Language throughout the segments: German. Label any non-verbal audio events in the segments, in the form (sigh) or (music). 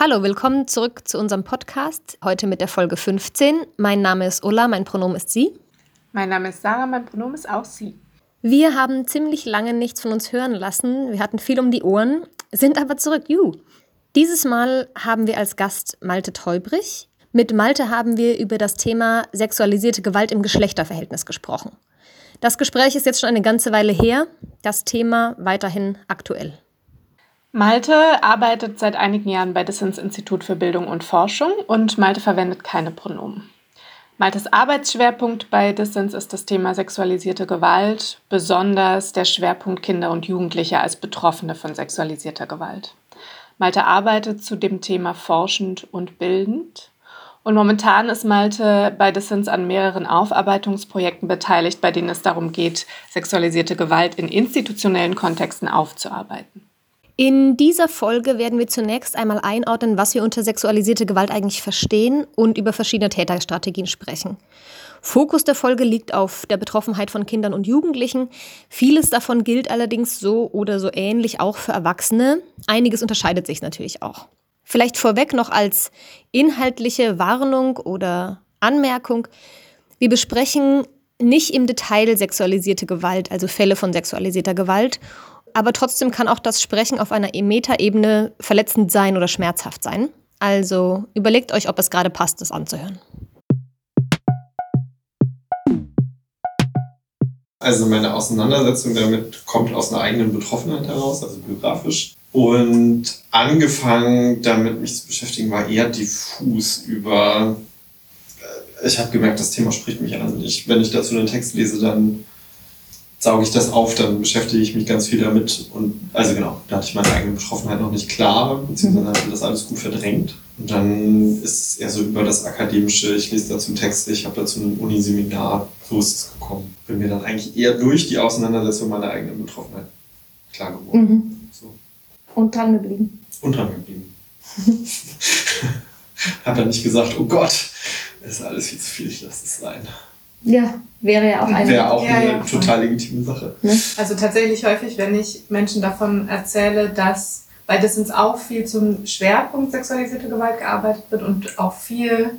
Hallo, willkommen zurück zu unserem Podcast. Heute mit der Folge 15. Mein Name ist Ulla, mein Pronomen ist sie. Mein Name ist Sarah, mein Pronomen ist auch sie. Wir haben ziemlich lange nichts von uns hören lassen. Wir hatten viel um die Ohren, sind aber zurück. Juhu. Dieses Mal haben wir als Gast Malte Teubrich. Mit Malte haben wir über das Thema sexualisierte Gewalt im Geschlechterverhältnis gesprochen. Das Gespräch ist jetzt schon eine ganze Weile her, das Thema weiterhin aktuell. Malte arbeitet seit einigen Jahren bei Dissens Institut für Bildung und Forschung und Malte verwendet keine Pronomen. Maltes Arbeitsschwerpunkt bei Distance ist das Thema sexualisierte Gewalt, besonders der Schwerpunkt Kinder und Jugendliche als Betroffene von sexualisierter Gewalt. Malte arbeitet zu dem Thema forschend und bildend. Und momentan ist Malte bei Dissens an mehreren Aufarbeitungsprojekten beteiligt, bei denen es darum geht, sexualisierte Gewalt in institutionellen Kontexten aufzuarbeiten. In dieser Folge werden wir zunächst einmal einordnen, was wir unter sexualisierte Gewalt eigentlich verstehen und über verschiedene Täterstrategien sprechen. Fokus der Folge liegt auf der Betroffenheit von Kindern und Jugendlichen. Vieles davon gilt allerdings so oder so ähnlich auch für Erwachsene. Einiges unterscheidet sich natürlich auch. Vielleicht vorweg noch als inhaltliche Warnung oder Anmerkung. Wir besprechen nicht im Detail sexualisierte Gewalt, also Fälle von sexualisierter Gewalt aber trotzdem kann auch das Sprechen auf einer Metaebene verletzend sein oder schmerzhaft sein. Also überlegt euch, ob es gerade passt, das anzuhören. Also meine Auseinandersetzung damit kommt aus einer eigenen Betroffenheit heraus, also biografisch. Und angefangen damit mich zu beschäftigen war eher diffus über, äh, ich habe gemerkt, das Thema spricht mich an. Ich, wenn ich dazu einen Text lese, dann sauge ich das auf, dann beschäftige ich mich ganz viel damit. Und also genau, da hatte ich meine eigene Betroffenheit noch nicht klar, beziehungsweise mhm. hatte das alles gut verdrängt. Und dann ist es eher so über das Akademische, ich lese dazu Texte, ich habe dazu ein Uniseminar, so ist es gekommen. Bin mir dann eigentlich eher durch die Auseinandersetzung meiner eigenen Betroffenheit klar geworden. Mhm. So. Und dran geblieben. Und dran geblieben. (laughs) hab dann nicht gesagt, oh Gott, das ist alles viel zu viel, ich lasse es sein. Ja, wäre ja auch eine, wäre auch eine ja, total legitime Sache. Ne? Also tatsächlich häufig, wenn ich Menschen davon erzähle, dass bei Distance auch viel zum Schwerpunkt sexualisierte Gewalt gearbeitet wird und auch viel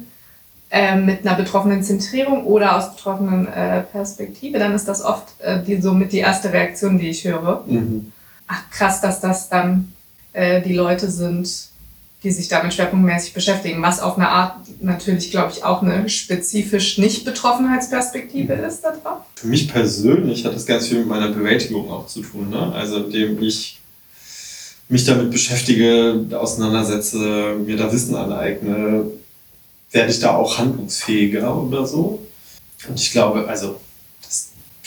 äh, mit einer betroffenen Zentrierung oder aus betroffenen äh, Perspektive, dann ist das oft äh, die, somit die erste Reaktion, die ich höre. Mhm. Ach krass, dass das dann äh, die Leute sind, die sich damit schwerpunktmäßig beschäftigen, was auf eine Art natürlich, glaube ich, auch eine spezifisch Nicht-Betroffenheitsperspektive mhm. ist da drauf. Für mich persönlich hat das ganz viel mit meiner Bewältigung auch zu tun. Ne? Also indem ich mich damit beschäftige, auseinandersetze, mir da Wissen aneigne, werde ich da auch handlungsfähiger oder so. Und ich glaube, also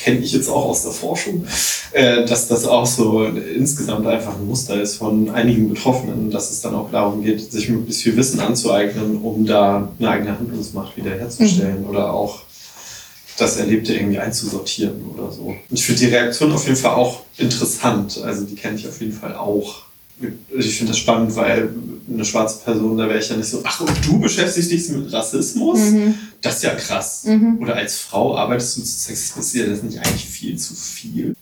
kenne ich jetzt auch aus der Forschung, äh, dass das auch so insgesamt einfach ein Muster ist von einigen Betroffenen, dass es dann auch darum geht, sich möglichst viel Wissen anzueignen, um da eine eigene Handlungsmacht wiederherzustellen mhm. oder auch das Erlebte irgendwie einzusortieren oder so. Ich finde die Reaktion auf jeden Fall auch interessant. Also die kenne ich auf jeden Fall auch. Ich finde das spannend, weil eine schwarze Person, da wäre ich ja nicht so, ach, und du beschäftigst dich mit Rassismus? Mhm. Das ist ja krass. Mhm. Oder als Frau arbeitest du zu Sexismus, ist ja das nicht eigentlich viel zu viel?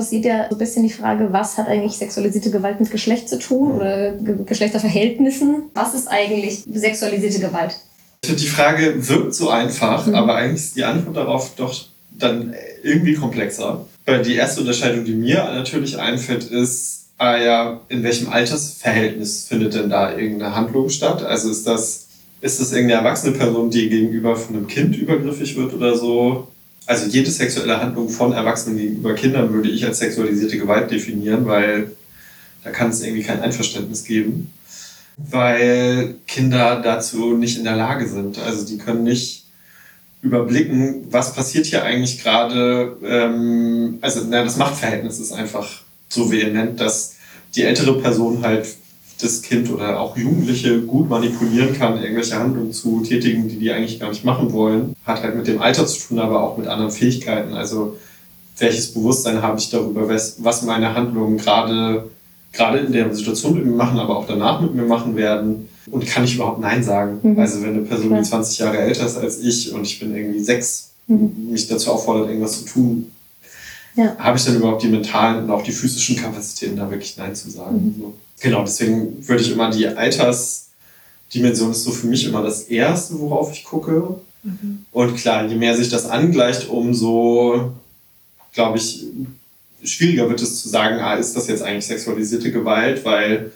Interessiert ja so ein bisschen die Frage, was hat eigentlich sexualisierte Gewalt mit Geschlecht zu tun oder Ge Geschlechterverhältnissen? Was ist eigentlich sexualisierte Gewalt? Die Frage wirkt so einfach, mhm. aber eigentlich ist die Antwort darauf doch dann irgendwie komplexer. Weil die erste Unterscheidung, die mir natürlich einfällt, ist, ah ja, in welchem Altersverhältnis findet denn da irgendeine Handlung statt? Also ist das ist das irgendeine erwachsene Person, die gegenüber von einem Kind übergriffig wird oder so? Also jede sexuelle Handlung von Erwachsenen gegenüber Kindern würde ich als sexualisierte Gewalt definieren, weil da kann es irgendwie kein Einverständnis geben, weil Kinder dazu nicht in der Lage sind. Also die können nicht überblicken, was passiert hier eigentlich gerade. Ähm, also na, das Machtverhältnis ist einfach so vehement, dass die ältere Person halt das Kind oder auch Jugendliche gut manipulieren kann, irgendwelche Handlungen zu tätigen, die die eigentlich gar nicht machen wollen. Hat halt mit dem Alter zu tun, aber auch mit anderen Fähigkeiten. Also welches Bewusstsein habe ich darüber, was meine Handlungen gerade gerade in der Situation mit mir machen, aber auch danach mit mir machen werden. Und kann ich überhaupt Nein sagen? Mhm. Also wenn eine Person, die 20 Jahre älter ist als ich und ich bin irgendwie sechs, mhm. mich dazu auffordert, irgendwas zu tun, ja. habe ich dann überhaupt die mentalen und auch die physischen Kapazitäten, da wirklich Nein zu sagen? Mhm. So. Genau, deswegen würde ich immer die Altersdimension ist so für mich immer das Erste, worauf ich gucke. Mhm. Und klar, je mehr sich das angleicht, umso, glaube ich, schwieriger wird es zu sagen, ah, ist das jetzt eigentlich sexualisierte Gewalt, weil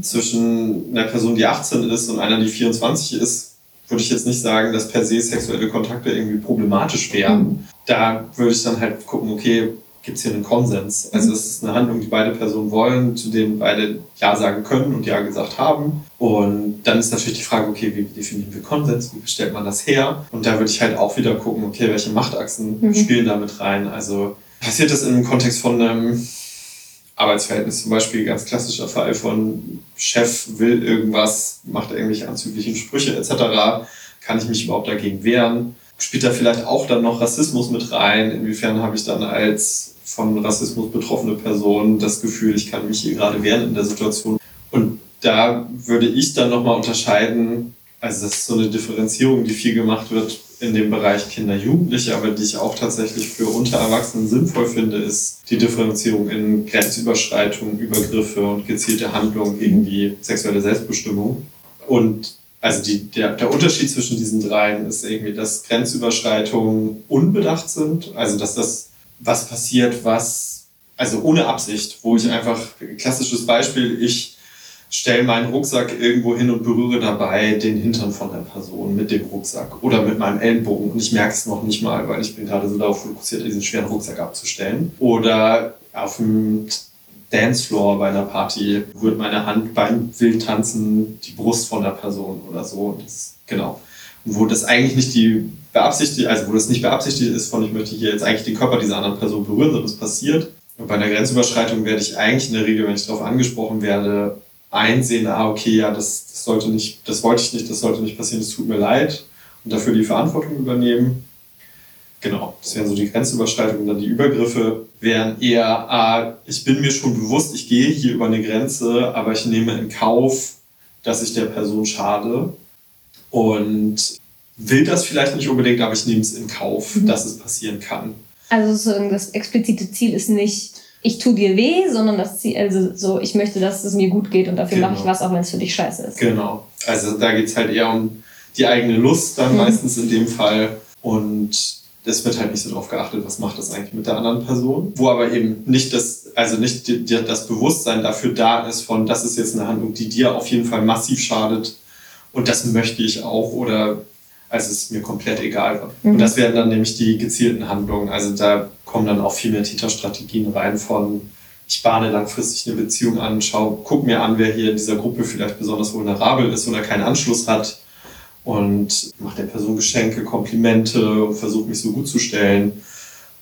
zwischen einer Person, die 18 ist und einer, die 24 ist, würde ich jetzt nicht sagen, dass per se sexuelle Kontakte irgendwie problematisch wären. Mhm. Da würde ich dann halt gucken, okay, gibt es hier einen Konsens? Also es ist eine Handlung, die beide Personen wollen, zu denen beide Ja sagen können und Ja gesagt haben. Und dann ist natürlich die Frage, okay, wie definieren wir Konsens? Wie stellt man das her? Und da würde ich halt auch wieder gucken, okay, welche Machtachsen mhm. spielen da mit rein? Also passiert das im Kontext von einem Arbeitsverhältnis zum Beispiel, ganz klassischer Fall von Chef will irgendwas, macht irgendwelche anzüglichen Sprüche etc. Kann ich mich überhaupt dagegen wehren? Spielt da vielleicht auch dann noch Rassismus mit rein? Inwiefern habe ich dann als von Rassismus betroffene Person das Gefühl, ich kann mich hier gerade wehren in der Situation? Und da würde ich dann nochmal unterscheiden, also das ist so eine Differenzierung, die viel gemacht wird in dem Bereich Kinder, Jugendliche, aber die ich auch tatsächlich für unter Erwachsenen sinnvoll finde, ist die Differenzierung in Grenzüberschreitungen, Übergriffe und gezielte Handlungen gegen die sexuelle Selbstbestimmung. Und also die, der, der Unterschied zwischen diesen dreien ist irgendwie, dass Grenzüberschreitungen unbedacht sind, also dass das was passiert, was, also ohne Absicht, wo ich einfach, klassisches Beispiel, ich stelle meinen Rucksack irgendwo hin und berühre dabei den Hintern von der Person mit dem Rucksack oder mit meinem Ellenbogen und ich merke es noch nicht mal, weil ich bin gerade so darauf fokussiert, diesen schweren Rucksack abzustellen. Oder auf dem Dancefloor bei einer Party rührt meine Hand beim Wildtanzen die Brust von der Person oder so. Das, genau. Wo das eigentlich nicht die beabsichtigt, also wo das nicht beabsichtigt ist von ich möchte hier jetzt eigentlich den Körper dieser anderen Person berühren, sondern es passiert. Und bei einer Grenzüberschreitung werde ich eigentlich in der Regel, wenn ich darauf angesprochen werde, einsehen, ah, okay, ja, das, das sollte nicht, das wollte ich nicht, das sollte nicht passieren, es tut mir leid und dafür die Verantwortung übernehmen. Genau, das wären so die Grenzüberschreitungen. Dann die Übergriffe wären eher, ah, ich bin mir schon bewusst, ich gehe hier über eine Grenze, aber ich nehme in Kauf, dass ich der Person schade und will das vielleicht nicht unbedingt, aber ich nehme es in Kauf, mhm. dass es passieren kann. Also das explizite Ziel ist nicht, ich tu dir weh, sondern das Ziel, also so, ich möchte, dass es mir gut geht und dafür genau. mache ich was, auch wenn es für dich scheiße ist. Genau. Also da geht es halt eher um die eigene Lust dann mhm. meistens in dem Fall. Und es wird halt nicht so darauf geachtet, was macht das eigentlich mit der anderen Person. Wo aber eben nicht das, also nicht das Bewusstsein dafür da ist von, das ist jetzt eine Handlung, die dir auf jeden Fall massiv schadet und das möchte ich auch oder als es mir komplett egal war. Mhm. Und das wären dann nämlich die gezielten Handlungen. Also da kommen dann auch viel mehr Täterstrategien rein von, ich bahne langfristig eine Beziehung an, schau, guck mir an, wer hier in dieser Gruppe vielleicht besonders vulnerabel ist oder keinen Anschluss hat und mache der Person Geschenke, Komplimente und versuche mich so gut zu stellen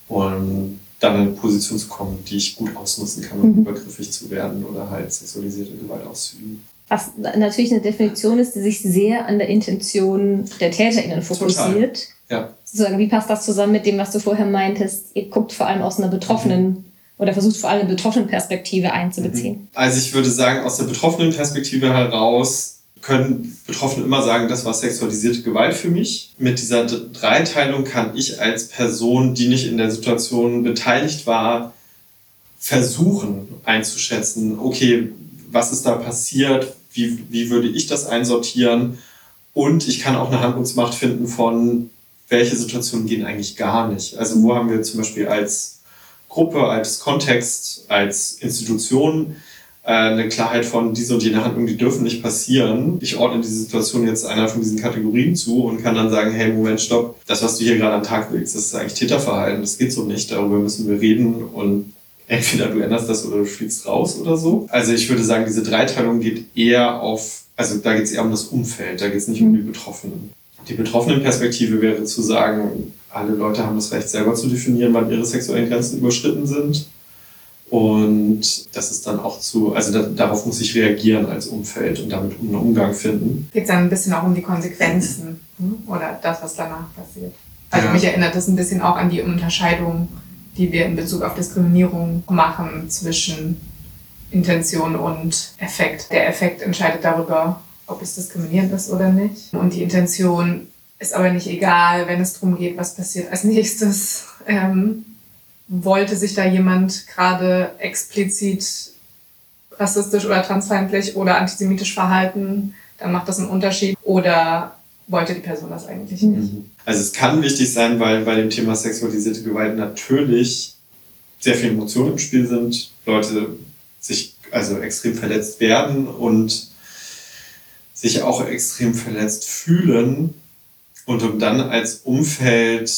und dann in eine Position zu kommen, die ich gut ausnutzen kann, um mhm. übergriffig zu werden oder halt sexualisierte Gewalt auszuüben. Was natürlich eine Definition ist, die sich sehr an der Intention der TäterInnen fokussiert. Ja. Sozusagen, wie passt das zusammen mit dem, was du vorher meintest? Ihr guckt vor allem aus einer betroffenen mhm. oder versucht vor allem eine betroffenen Perspektive einzubeziehen. Mhm. Also ich würde sagen, aus der betroffenen Perspektive heraus können Betroffene immer sagen, das war sexualisierte Gewalt für mich. Mit dieser Dreiteilung kann ich als Person, die nicht in der Situation beteiligt war, versuchen einzuschätzen, okay, was ist da passiert, wie, wie würde ich das einsortieren? Und ich kann auch eine Handlungsmacht finden von, welche Situationen gehen eigentlich gar nicht. Also wo haben wir zum Beispiel als Gruppe, als Kontext, als Institution äh, eine Klarheit von diese und jene Handlungen, die dürfen nicht passieren. Ich ordne diese Situation jetzt einer von diesen Kategorien zu und kann dann sagen, hey, Moment, stopp, das, was du hier gerade am Tag legst, das ist eigentlich Täterverhalten, das geht so nicht, darüber müssen wir reden und entweder du änderst das oder du fliegst raus oder so. Also ich würde sagen, diese Dreiteilung geht eher auf, also da geht es eher um das Umfeld, da geht es nicht um die Betroffenen. Die betroffenen Perspektive wäre zu sagen, alle Leute haben das Recht selber zu definieren, wann ihre sexuellen Grenzen überschritten sind. Und das ist dann auch zu, also da, darauf muss ich reagieren als Umfeld und damit einen Umgang finden. Geht es dann ein bisschen auch um die Konsequenzen hm? oder das, was danach passiert. Also ja. mich erinnert das ein bisschen auch an die Unterscheidung, die wir in Bezug auf Diskriminierung machen zwischen Intention und Effekt. Der Effekt entscheidet darüber, ob es diskriminierend ist oder nicht. Und die Intention ist aber nicht egal, wenn es darum geht, was passiert als (laughs) nächstes. Ähm, wollte sich da jemand gerade explizit rassistisch oder transfeindlich oder antisemitisch verhalten, dann macht das einen Unterschied. Oder wollte die Person das eigentlich nicht? Mhm. Also es kann wichtig sein, weil bei dem Thema sexualisierte Gewalt natürlich sehr viele Emotionen im Spiel sind, Leute sich also extrem verletzt werden und sich auch extrem verletzt fühlen und um dann als Umfeld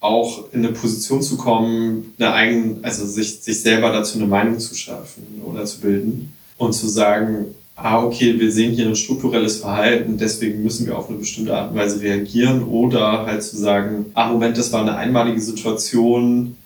auch in eine Position zu kommen, eine eigene, also sich, sich selber dazu eine Meinung zu schaffen oder zu bilden und zu sagen, ah, okay, wir sehen hier ein strukturelles Verhalten, deswegen müssen wir auf eine bestimmte Art und Weise reagieren oder halt zu sagen, ah, Moment, das war eine einmalige Situation,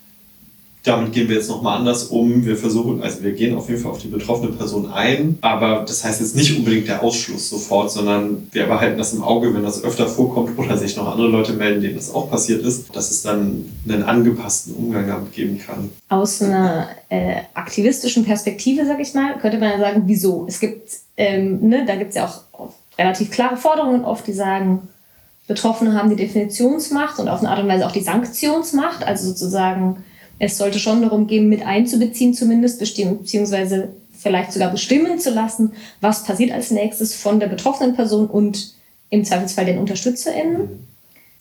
damit gehen wir jetzt nochmal anders um. Wir versuchen, also wir gehen auf jeden Fall auf die betroffene Person ein, aber das heißt jetzt nicht unbedingt der Ausschluss sofort, sondern wir behalten das im Auge, wenn das öfter vorkommt oder sich noch andere Leute melden, denen das auch passiert ist, dass es dann einen angepassten Umgang damit geben kann. Aus einer äh, aktivistischen Perspektive, sag ich mal, könnte man ja sagen, wieso? Es gibt, ähm, ne, da gibt es ja auch relativ klare Forderungen oft, die sagen, Betroffene haben die Definitionsmacht und auf eine Art und Weise auch die Sanktionsmacht, also sozusagen es sollte schon darum gehen, mit einzubeziehen zumindest, beziehungsweise vielleicht sogar bestimmen zu lassen, was passiert als nächstes von der betroffenen Person und im Zweifelsfall den UnterstützerInnen.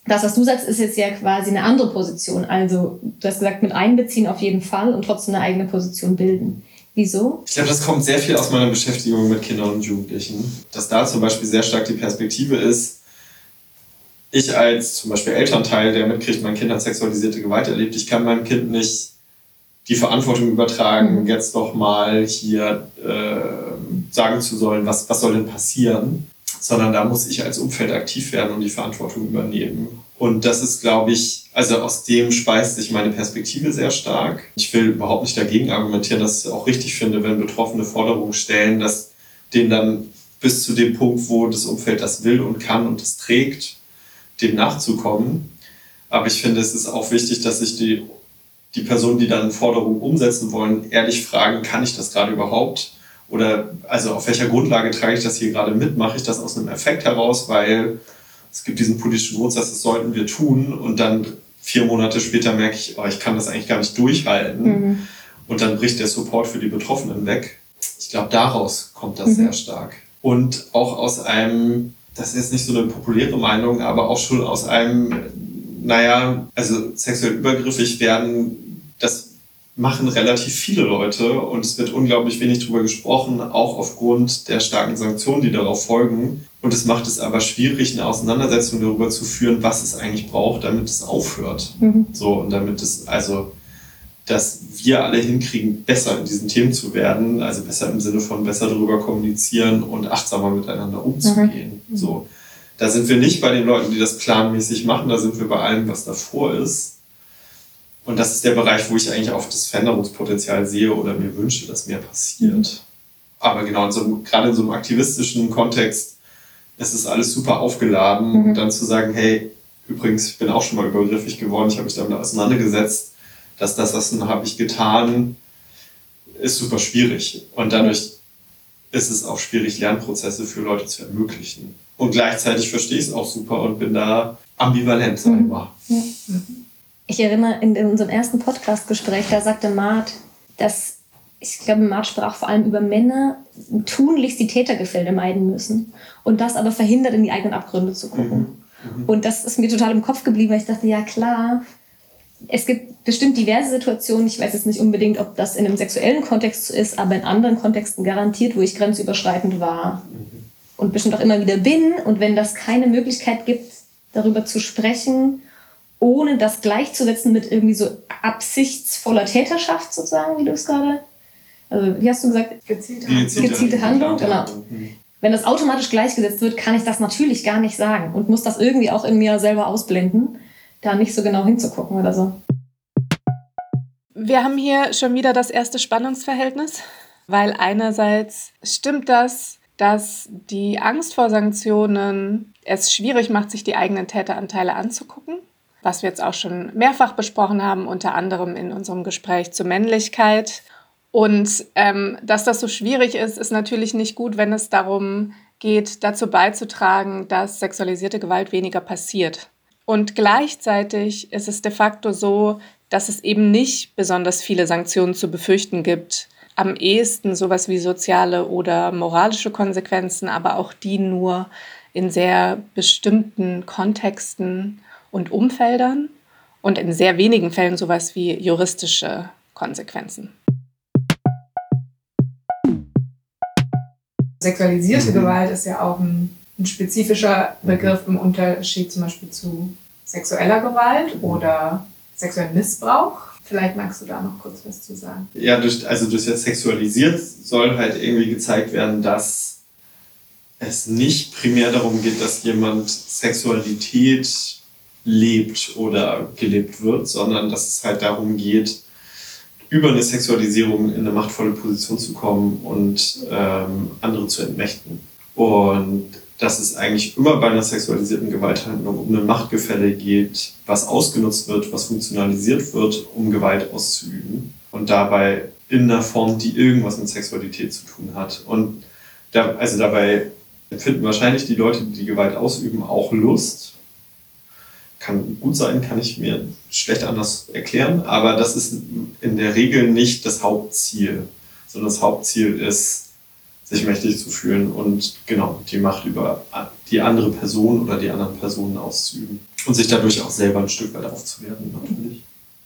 Das, was du sagst, ist jetzt ja quasi eine andere Position. Also du hast gesagt, mit einbeziehen auf jeden Fall und trotzdem eine eigene Position bilden. Wieso? Ich glaube, das kommt sehr viel aus meiner Beschäftigung mit Kindern und Jugendlichen. Dass da zum Beispiel sehr stark die Perspektive ist, ich als zum Beispiel Elternteil, der mitkriegt, mein Kind hat sexualisierte Gewalt erlebt, ich kann meinem Kind nicht die Verantwortung übertragen, mhm. jetzt doch mal hier äh, sagen zu sollen, was, was soll denn passieren, sondern da muss ich als Umfeld aktiv werden und die Verantwortung übernehmen. Und das ist, glaube ich, also aus dem speist sich meine Perspektive sehr stark. Ich will überhaupt nicht dagegen argumentieren, dass ich es auch richtig finde, wenn Betroffene Forderungen stellen, dass denen dann bis zu dem Punkt, wo das Umfeld das will und kann und es trägt, dem nachzukommen. Aber ich finde, es ist auch wichtig, dass sich die, die Personen, die dann Forderungen umsetzen wollen, ehrlich fragen, kann ich das gerade überhaupt? Oder also auf welcher Grundlage trage ich das hier gerade mit? Mache ich das aus einem Effekt heraus, weil es gibt diesen politischen Grundsatz, das sollten wir tun. Und dann vier Monate später merke ich, oh, ich kann das eigentlich gar nicht durchhalten. Mhm. Und dann bricht der Support für die Betroffenen weg. Ich glaube, daraus kommt das mhm. sehr stark. Und auch aus einem das ist jetzt nicht so eine populäre Meinung, aber auch schon aus einem, naja, also sexuell übergriffig werden, das machen relativ viele Leute und es wird unglaublich wenig darüber gesprochen, auch aufgrund der starken Sanktionen, die darauf folgen. Und es macht es aber schwierig, eine Auseinandersetzung darüber zu führen, was es eigentlich braucht, damit es aufhört. Mhm. So, und damit es, also, dass wir alle hinkriegen, besser in diesen Themen zu werden, also besser im Sinne von besser darüber kommunizieren und achtsamer miteinander umzugehen. Mhm. So, da sind wir nicht bei den Leuten, die das planmäßig machen, da sind wir bei allem, was davor ist. Und das ist der Bereich, wo ich eigentlich auch das Veränderungspotenzial sehe oder mir wünsche, dass mehr passiert. Mhm. Aber genau, in so, gerade in so einem aktivistischen Kontext ist es alles super aufgeladen, mhm. dann zu sagen, hey, übrigens, ich bin auch schon mal übergriffig geworden, ich habe mich damit auseinandergesetzt dass das, das habe ich getan, ist super schwierig. Und dadurch ist es auch schwierig, Lernprozesse für Leute zu ermöglichen. Und gleichzeitig verstehe ich es auch super und bin da ambivalent, sag ich mal. Ich erinnere in, in unserem ersten Podcast-Gespräch, da sagte Mart, dass ich glaube, Mart sprach vor allem über Männer, tunlichst die Tätergefilde meiden müssen und das aber verhindert, in die eigenen Abgründe zu gucken. Mhm. Mhm. Und das ist mir total im Kopf geblieben, weil ich dachte, ja klar, es gibt bestimmt diverse Situationen, ich weiß jetzt nicht unbedingt, ob das in einem sexuellen Kontext ist, aber in anderen Kontexten garantiert, wo ich grenzüberschreitend war und bestimmt auch immer wieder bin. Und wenn das keine Möglichkeit gibt, darüber zu sprechen, ohne das gleichzusetzen mit irgendwie so absichtsvoller Täterschaft sozusagen, wie du es gerade, also wie hast du gesagt? Gezielte Handlung. Gezielte, Gezielte Handlung, genau. Wenn das automatisch gleichgesetzt wird, kann ich das natürlich gar nicht sagen und muss das irgendwie auch in mir selber ausblenden da nicht so genau hinzugucken oder so. Wir haben hier schon wieder das erste Spannungsverhältnis, weil einerseits stimmt das, dass die Angst vor Sanktionen es schwierig macht, sich die eigenen Täteranteile anzugucken, was wir jetzt auch schon mehrfach besprochen haben, unter anderem in unserem Gespräch zur Männlichkeit. Und ähm, dass das so schwierig ist, ist natürlich nicht gut, wenn es darum geht, dazu beizutragen, dass sexualisierte Gewalt weniger passiert. Und gleichzeitig ist es de facto so, dass es eben nicht besonders viele Sanktionen zu befürchten gibt. Am ehesten sowas wie soziale oder moralische Konsequenzen, aber auch die nur in sehr bestimmten Kontexten und Umfeldern und in sehr wenigen Fällen sowas wie juristische Konsequenzen. Sexualisierte mhm. Gewalt ist ja auch ein ein spezifischer Begriff im Unterschied zum Beispiel zu sexueller Gewalt oder sexuellem Missbrauch. Vielleicht magst du da noch kurz was zu sagen. Ja, durch, also durch das Sexualisiert soll halt irgendwie gezeigt werden, dass es nicht primär darum geht, dass jemand Sexualität lebt oder gelebt wird, sondern dass es halt darum geht, über eine Sexualisierung in eine machtvolle Position zu kommen und ähm, andere zu entmächten. Und dass es eigentlich immer bei einer sexualisierten Gewalthandlung um ein Machtgefälle geht, was ausgenutzt wird, was funktionalisiert wird, um Gewalt auszuüben. Und dabei in einer Form, die irgendwas mit Sexualität zu tun hat. Und da, also dabei empfinden wahrscheinlich die Leute, die die Gewalt ausüben, auch Lust. Kann gut sein, kann ich mir schlecht anders erklären, aber das ist in der Regel nicht das Hauptziel, sondern das Hauptziel ist, sich mächtig zu fühlen und genau die Macht über die andere Person oder die anderen Personen auszuüben und sich dadurch auch selber ein Stück weit aufzuwerten natürlich.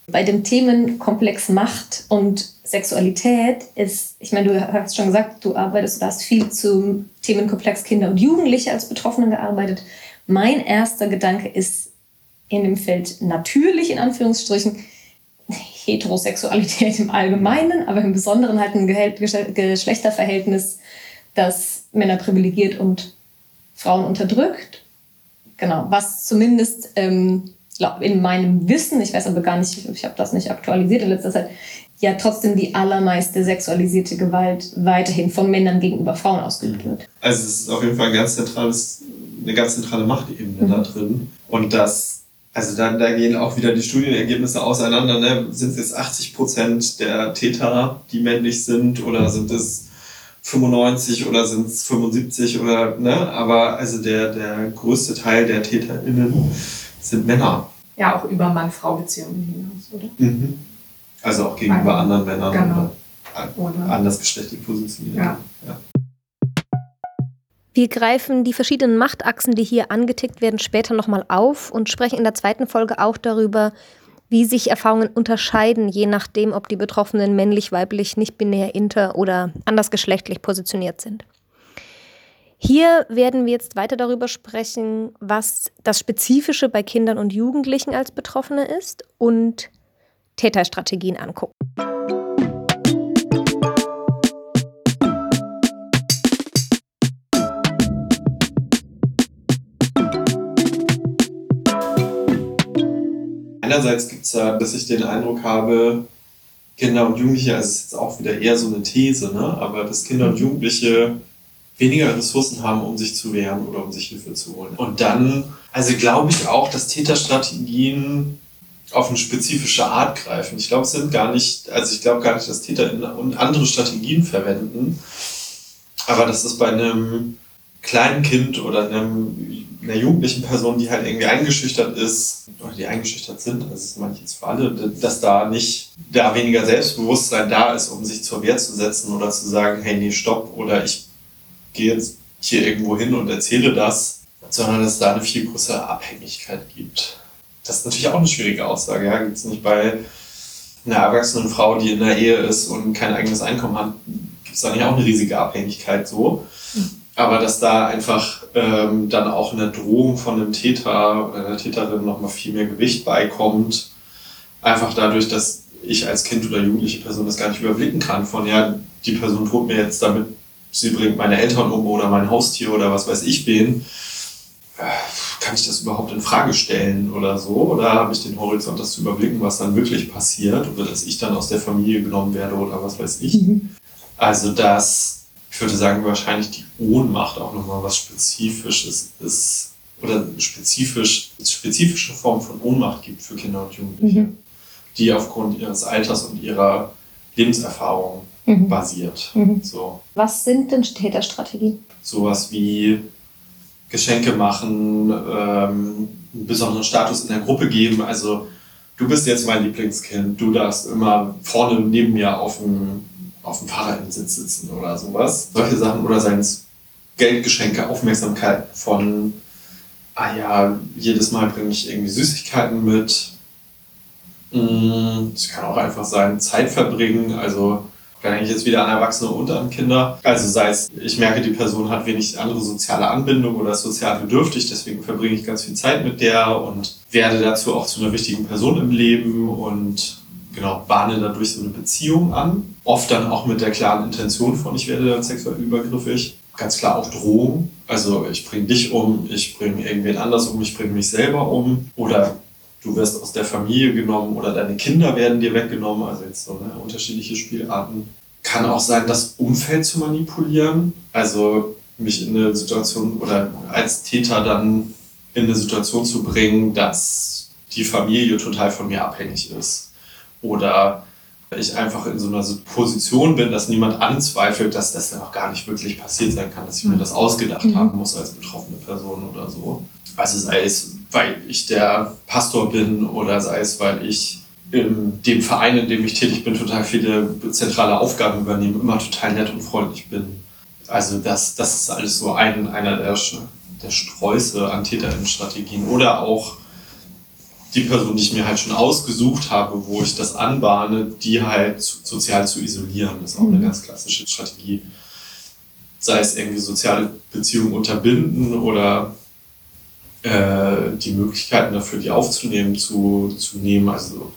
Bei dem Themenkomplex Macht und Sexualität ist, ich meine, du hast schon gesagt, du arbeitest, du hast viel zum Themenkomplex Kinder und Jugendliche als Betroffenen gearbeitet. Mein erster Gedanke ist in dem Feld natürlich in Anführungsstrichen Heterosexualität im Allgemeinen, aber im Besonderen halt ein Geschlechterverhältnis das Männer privilegiert und Frauen unterdrückt. Genau, was zumindest ähm, in meinem Wissen, ich weiß aber gar nicht, ich habe das nicht aktualisiert in letzter Zeit, ja trotzdem die allermeiste sexualisierte Gewalt weiterhin von Männern gegenüber Frauen ausgeübt wird. Also es ist auf jeden Fall ein ganz zentrales, eine ganz zentrale Machtebene mhm. da drin. Und das, also da, da gehen auch wieder die Studienergebnisse auseinander. Ne? Sind es jetzt 80 Prozent der Täter, die männlich sind, oder sind es 95 oder sind es 75 oder, ne? Aber also der, der größte Teil der TäterInnen sind Männer. Ja, auch über Mann-Frau-Beziehungen hinaus, oder? Mhm. Also auch gegenüber Ein, anderen Männern genau. oder, oder andersgeschlechtlich positioniert. Ja. ja. Wir greifen die verschiedenen Machtachsen, die hier angetickt werden, später nochmal auf und sprechen in der zweiten Folge auch darüber, wie sich Erfahrungen unterscheiden, je nachdem, ob die Betroffenen männlich, weiblich, nicht binär, inter oder andersgeschlechtlich positioniert sind. Hier werden wir jetzt weiter darüber sprechen, was das Spezifische bei Kindern und Jugendlichen als Betroffene ist und Täterstrategien angucken. Einerseits gibt es da, dass ich den Eindruck habe, Kinder und Jugendliche, also ist jetzt auch wieder eher so eine These, ne? aber dass Kinder und Jugendliche weniger Ressourcen haben, um sich zu wehren oder um sich Hilfe zu holen. Und dann, also glaube ich auch, dass Täterstrategien auf eine spezifische Art greifen. Ich glaube, es sind gar nicht, also ich glaube gar nicht, dass Täter andere Strategien verwenden, aber dass es bei einem kleinen Kind oder einem einer jugendlichen Person, die halt irgendwie eingeschüchtert ist oder die eingeschüchtert sind, das ist manches für alle, dass da nicht da weniger Selbstbewusstsein da ist, um sich zur Wehr zu setzen oder zu sagen, hey, nee, stopp oder ich gehe jetzt hier irgendwo hin und erzähle das, sondern dass da eine viel größere Abhängigkeit gibt. das ist natürlich auch eine schwierige Aussage. Ja? Gibt es nicht bei einer erwachsenen Frau, die in der Ehe ist und kein eigenes Einkommen hat, gibt es da nicht auch eine riesige Abhängigkeit so? Aber dass da einfach ähm, dann auch eine Drohung von einem Täter oder einer Täterin nochmal viel mehr Gewicht beikommt, einfach dadurch, dass ich als Kind oder jugendliche Person das gar nicht überblicken kann, von ja, die Person droht mir jetzt damit, sie bringt meine Eltern um oder mein Haustier oder was weiß ich wen. Äh, kann ich das überhaupt in Frage stellen oder so? Oder habe ich den Horizont, das zu überblicken, was dann wirklich passiert? Oder dass ich dann aus der Familie genommen werde oder was weiß ich? Mhm. Also, dass, ich würde sagen, wahrscheinlich die Ohnmacht auch nochmal was Spezifisches ist oder spezifisch, spezifische Form von Ohnmacht gibt für Kinder und Jugendliche, mhm. die aufgrund ihres Alters und ihrer Lebenserfahrung mhm. basiert. Mhm. So. Was sind denn Täterstrategien? Sowas wie Geschenke machen, ähm, einen besonderen Status in der Gruppe geben. Also du bist jetzt mein Lieblingskind, du darfst immer vorne neben mir auf dem, auf dem Fahrradinsitz sitzen oder sowas. Solche Sachen oder seien es Geldgeschenke, Aufmerksamkeit von, ah ja, jedes Mal bringe ich irgendwie Süßigkeiten mit. Mm, es kann auch einfach sein, Zeit verbringen, also kann eigentlich jetzt wieder an Erwachsene und an Kinder. Also sei es, ich merke, die Person hat wenig andere soziale Anbindung oder ist sozial bedürftig, deswegen verbringe ich ganz viel Zeit mit der und werde dazu auch zu einer wichtigen Person im Leben und genau, bahne dadurch so eine Beziehung an. Oft dann auch mit der klaren Intention von, ich werde dann sexuell übergriffig. Ganz klar auch Drohung. Also ich bringe dich um, ich bringe irgendwen anders um, ich bringe mich selber um. Oder du wirst aus der Familie genommen oder deine Kinder werden dir weggenommen, also jetzt so ne, unterschiedliche Spielarten. Kann auch sein, das Umfeld zu manipulieren, also mich in eine Situation oder als Täter dann in eine Situation zu bringen, dass die Familie total von mir abhängig ist. Oder ich einfach in so einer Position bin, dass niemand anzweifelt, dass das dann auch gar nicht wirklich passiert sein kann, dass ich mir mhm. das ausgedacht mhm. haben muss als betroffene Person oder so. Also sei es, weil ich der Pastor bin oder sei es, weil ich in dem Verein, in dem ich tätig bin, total viele zentrale Aufgaben übernehme, immer total nett und freundlich bin. Also das, das ist alles so ein, einer der, der Sträuße an Täterinnenstrategien. Oder auch die Person, die ich mir halt schon ausgesucht habe, wo ich das anbahne, die halt sozial zu isolieren. Das ist auch eine mhm. ganz klassische Strategie. Sei es irgendwie soziale Beziehungen unterbinden oder äh, die Möglichkeiten dafür, die aufzunehmen, zu, zu nehmen. Also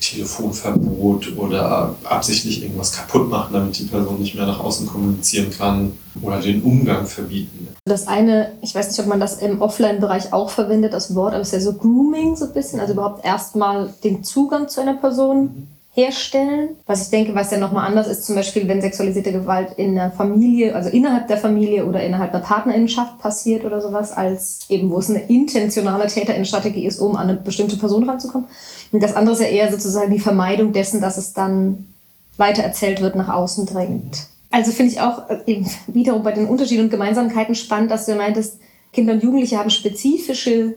Telefonverbot oder absichtlich irgendwas kaputt machen, damit die Person nicht mehr nach außen kommunizieren kann oder den Umgang verbieten. Das eine, ich weiß nicht, ob man das im Offline-Bereich auch verwendet, das Wort, aber es ist ja so Grooming so ein bisschen, also überhaupt erstmal den Zugang zu einer Person mhm herstellen. Was ich denke, was ja nochmal anders ist, zum Beispiel, wenn sexualisierte Gewalt in der Familie, also innerhalb der Familie oder innerhalb der Partnerinnenschaft passiert oder sowas, als eben, wo es eine intentionale Täterinnenstrategie ist, um an eine bestimmte Person ranzukommen. Und das andere ist ja eher sozusagen die Vermeidung dessen, dass es dann weiter erzählt wird, nach außen dringt. Also finde ich auch äh, wiederum bei den Unterschieden und Gemeinsamkeiten spannend, dass du meintest, Kinder und Jugendliche haben spezifische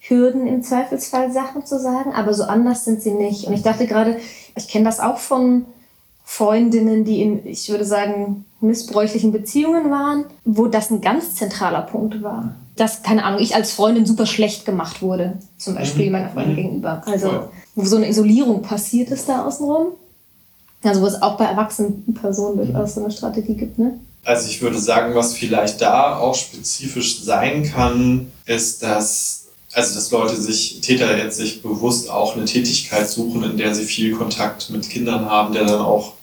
Hürden im Zweifelsfall Sachen zu sagen, aber so anders sind sie nicht. Und ich dachte gerade, ich kenne das auch von Freundinnen, die in, ich würde sagen, missbräuchlichen Beziehungen waren, wo das ein ganz zentraler Punkt war. Dass, keine Ahnung, ich als Freundin super schlecht gemacht wurde, zum Beispiel mhm. meiner Freundin mhm. gegenüber. Also, wo so eine Isolierung passiert ist da außenrum. Also, wo es auch bei erwachsenen Personen durchaus so eine Strategie gibt, ne? Also, ich würde sagen, was vielleicht da auch spezifisch sein kann, ist, dass also dass Leute sich, Täter jetzt sich bewusst auch eine Tätigkeit suchen, in der sie viel Kontakt mit Kindern haben, der dann auch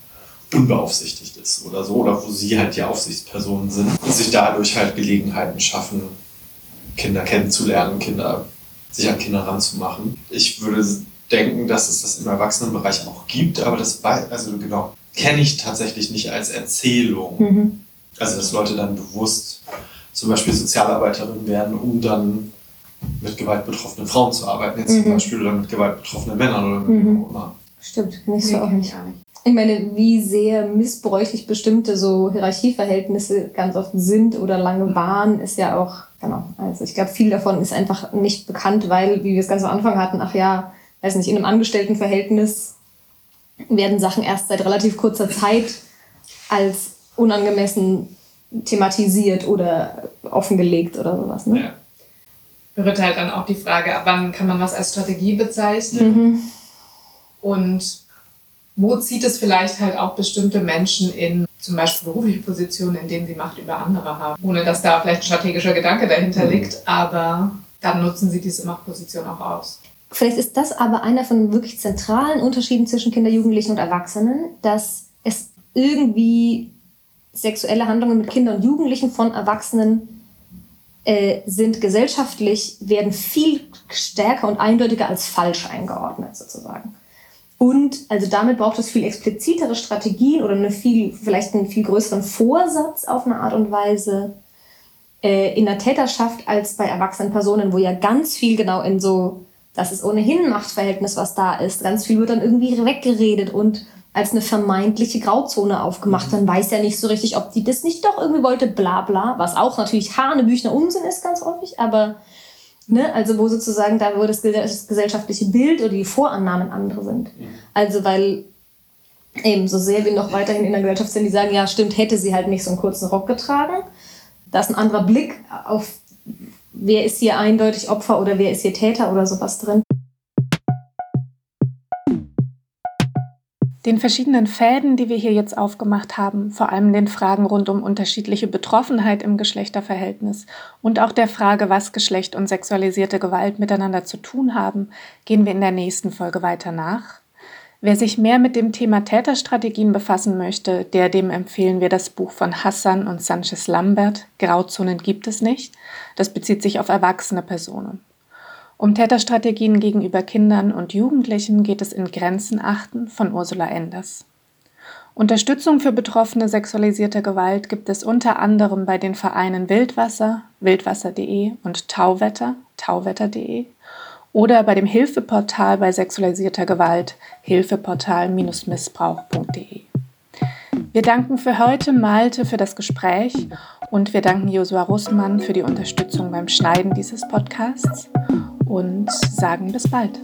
unbeaufsichtigt ist oder so, oder wo sie halt die Aufsichtspersonen sind und sich dadurch halt Gelegenheiten schaffen, Kinder kennenzulernen, Kinder, sich an Kinder ranzumachen. Ich würde denken, dass es das im Erwachsenenbereich auch gibt, aber das, also genau, kenne ich tatsächlich nicht als Erzählung. Mhm. Also, dass Leute dann bewusst zum Beispiel Sozialarbeiterin werden, um dann mit gewaltbetroffenen Frauen zu arbeiten, jetzt mhm. zum Beispiel, oder mit gewaltbetroffenen Männern oder mit mhm. auch immer. Stimmt, nicht so auch nicht. Ich meine, wie sehr missbräuchlich bestimmte so Hierarchieverhältnisse ganz oft sind oder lange waren, ist ja auch, genau. Also ich glaube, viel davon ist einfach nicht bekannt, weil, wie wir es ganz am Anfang hatten, ach ja, weiß nicht, in einem Angestelltenverhältnis werden Sachen erst seit relativ kurzer Zeit als unangemessen thematisiert oder offengelegt oder sowas. Ne? Ja. Berührt halt dann auch die Frage, ab wann kann man was als Strategie bezeichnen Mhm. und wo zieht es vielleicht halt auch bestimmte Menschen in zum Beispiel berufliche Positionen, in denen sie Macht über andere haben, ohne dass da vielleicht ein strategischer Gedanke dahinter liegt, aber dann nutzen sie diese Machtposition auch aus. Vielleicht ist das aber einer von wirklich zentralen Unterschieden zwischen Kinder, Jugendlichen und Erwachsenen, dass es irgendwie sexuelle Handlungen mit Kindern und Jugendlichen von Erwachsenen äh, sind gesellschaftlich, werden viel stärker und eindeutiger als falsch eingeordnet sozusagen. Und also damit braucht es viel explizitere Strategien oder eine viel, vielleicht einen viel größeren Vorsatz auf eine Art und Weise äh, in der Täterschaft als bei erwachsenen Personen, wo ja ganz viel genau in so, das ist ohnehin ein Machtverhältnis, was da ist. Ganz viel wird dann irgendwie weggeredet und als eine vermeintliche Grauzone aufgemacht. Man weiß ja nicht so richtig, ob die das nicht doch irgendwie wollte, bla bla, was auch natürlich Hanebüchner Unsinn ist ganz häufig, aber ne, also wo sozusagen da, wo das, gesell- das gesellschaftliche Bild oder die Vorannahmen andere sind. Also weil eben so sehr wir noch weiterhin in der Gesellschaft sind, die sagen, ja stimmt, hätte sie halt nicht so einen kurzen Rock getragen. Da ist ein anderer Blick auf, wer ist hier eindeutig Opfer oder wer ist hier Täter oder sowas drin. Den verschiedenen Fäden, die wir hier jetzt aufgemacht haben, vor allem den Fragen rund um unterschiedliche Betroffenheit im Geschlechterverhältnis und auch der Frage, was Geschlecht und sexualisierte Gewalt miteinander zu tun haben, gehen wir in der nächsten Folge weiter nach. Wer sich mehr mit dem Thema Täterstrategien befassen möchte, der dem empfehlen wir das Buch von Hassan und Sanchez Lambert, Grauzonen gibt es nicht. Das bezieht sich auf erwachsene Personen. Um Täterstrategien gegenüber Kindern und Jugendlichen geht es in Grenzen achten von Ursula Enders. Unterstützung für Betroffene sexualisierter Gewalt gibt es unter anderem bei den Vereinen Wildwasser, wildwasser.de und Tauwetter, tauwetter.de oder bei dem Hilfeportal bei sexualisierter Gewalt, hilfeportal-missbrauch.de. Wir danken für heute Malte für das Gespräch und wir danken Josua Russmann für die Unterstützung beim Schneiden dieses Podcasts und sagen bis bald.